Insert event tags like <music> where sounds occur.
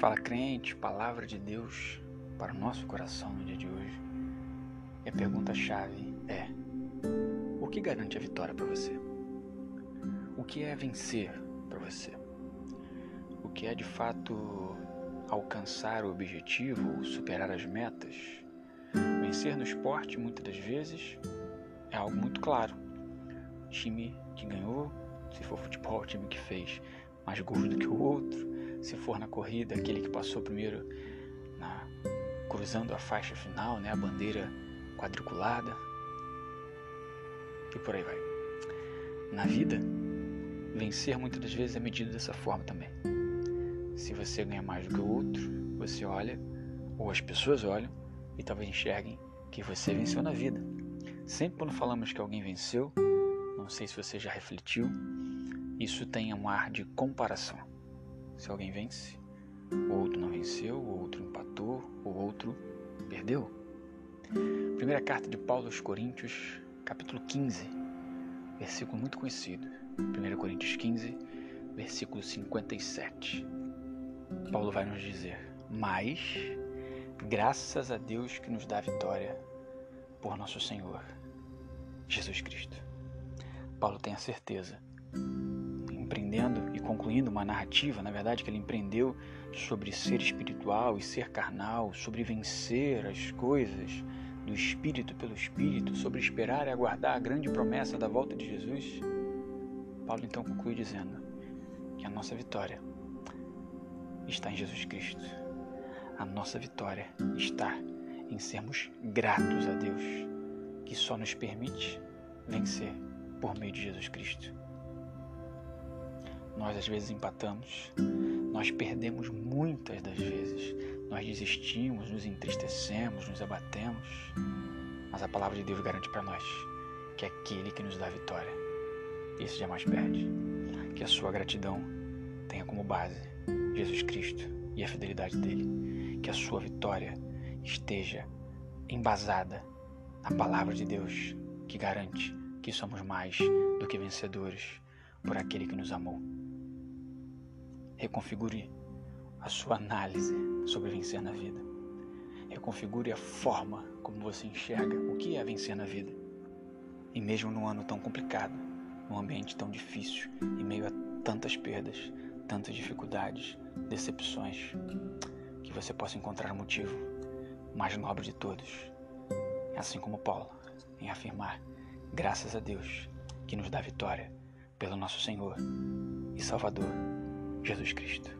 Fala crente, palavra de Deus para o nosso coração no dia de hoje. E a pergunta-chave é: o que garante a vitória para você? O que é vencer para você? O que é de fato alcançar o objetivo, superar as metas? Vencer no esporte, muitas das vezes, é algo muito claro. O time que ganhou, se for futebol, o <laughs> time que fez mais gols do que o outro, se for na corrida, aquele que passou primeiro na, cruzando a faixa final, né, a bandeira quadriculada, e por aí vai. Na vida, vencer muitas das vezes é medido dessa forma também. Se você ganha mais do que o outro, você olha, ou as pessoas olham, e talvez enxerguem que você venceu na vida. Sempre quando falamos que alguém venceu, não sei se você já refletiu, isso tem um ar de comparação. Se alguém vence, o outro não venceu, o outro empatou, o outro perdeu. Primeira carta de Paulo aos Coríntios, capítulo 15, versículo muito conhecido. 1 Coríntios 15, versículo 57. Paulo vai nos dizer: Mas, graças a Deus que nos dá a vitória por nosso Senhor, Jesus Cristo. Paulo tem a certeza empreendendo concluindo uma narrativa, na verdade, que ele empreendeu sobre ser espiritual e ser carnal, sobre vencer as coisas do espírito pelo espírito, sobre esperar e aguardar a grande promessa da volta de Jesus. Paulo então conclui dizendo que a nossa vitória está em Jesus Cristo. A nossa vitória está em sermos gratos a Deus, que só nos permite vencer por meio de Jesus Cristo. Nós às vezes empatamos, nós perdemos muitas das vezes, nós desistimos, nos entristecemos, nos abatemos, mas a palavra de Deus garante para nós que é aquele que nos dá a vitória, esse jamais perde. Que a sua gratidão tenha como base Jesus Cristo e a fidelidade dele. Que a sua vitória esteja embasada na palavra de Deus, que garante que somos mais do que vencedores por aquele que nos amou. Reconfigure a sua análise sobre vencer na vida. Reconfigure a forma como você enxerga o que é vencer na vida. E mesmo num ano tão complicado, num ambiente tão difícil, em meio a tantas perdas, tantas dificuldades, decepções, que você possa encontrar o motivo mais nobre de todos, assim como Paulo, em afirmar, graças a Deus, que nos dá vitória pelo nosso Senhor e Salvador Jesus Cristo.